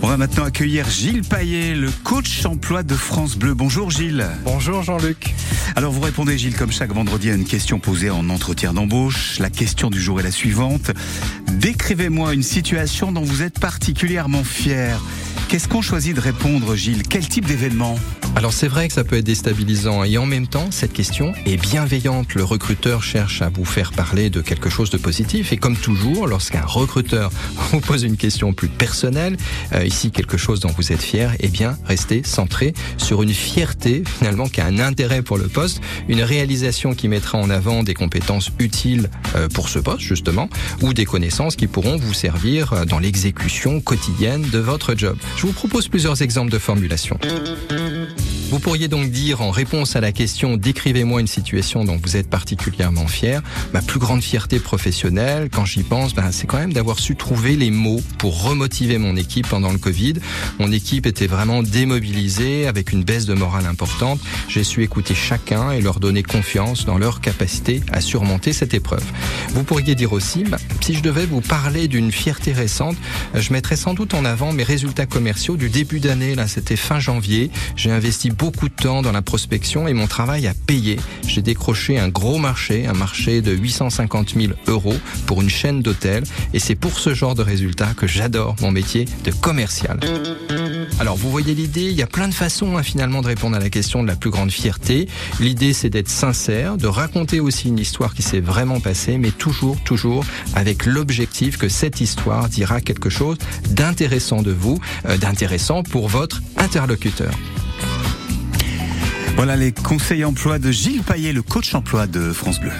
On va maintenant accueillir Gilles Paillet, le coach emploi de France Bleu. Bonjour Gilles. Bonjour Jean-Luc. Alors vous répondez Gilles comme chaque vendredi à une question posée en entretien d'embauche. La question du jour est la suivante. Décrivez-moi une situation dont vous êtes particulièrement fier. Qu'est-ce qu'on choisit de répondre Gilles? Quel type d'événement? Alors c'est vrai que ça peut être déstabilisant et en même temps cette question est bienveillante. Le recruteur cherche à vous faire parler de quelque chose de positif et comme toujours lorsqu'un recruteur vous pose une question plus personnelle, euh, ici quelque chose dont vous êtes fier, eh bien restez centré sur une fierté finalement qui a un intérêt pour le poste, une réalisation qui mettra en avant des compétences utiles euh, pour ce poste justement ou des connaissances qui pourront vous servir dans l'exécution quotidienne de votre job. Je vous propose plusieurs exemples de formulation. Vous pourriez donc dire en réponse à la question décrivez-moi une situation dont vous êtes particulièrement fier. Ma plus grande fierté professionnelle, quand j'y pense, ben, c'est quand même d'avoir su trouver les mots pour remotiver mon équipe pendant le Covid. Mon équipe était vraiment démobilisée avec une baisse de morale importante. J'ai su écouter chacun et leur donner confiance dans leur capacité à surmonter cette épreuve. Vous pourriez dire aussi, ben, si je devais vous parler d'une fierté récente, je mettrais sans doute en avant mes résultats commerciaux du début d'année. Là, c'était fin janvier. J'ai investi beaucoup de temps dans la prospection et mon travail a payé. J'ai décroché un gros marché, un marché de 850 000 euros pour une chaîne d'hôtels et c'est pour ce genre de résultats que j'adore mon métier de commercial. Alors vous voyez l'idée, il y a plein de façons hein, finalement de répondre à la question de la plus grande fierté. L'idée c'est d'être sincère, de raconter aussi une histoire qui s'est vraiment passée, mais toujours, toujours avec l'objectif que cette histoire dira quelque chose d'intéressant de vous, euh, d'intéressant pour votre interlocuteur. Voilà les conseils emploi de Gilles Paillet, le coach emploi de France Bleu.